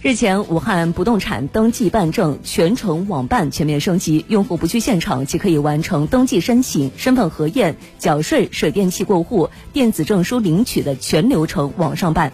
日前武汉不动产登记办证全程网办全面升级用户不去现场即可以完成登记申请身份核验缴税水电气过户电子证书领取的全流程网上办。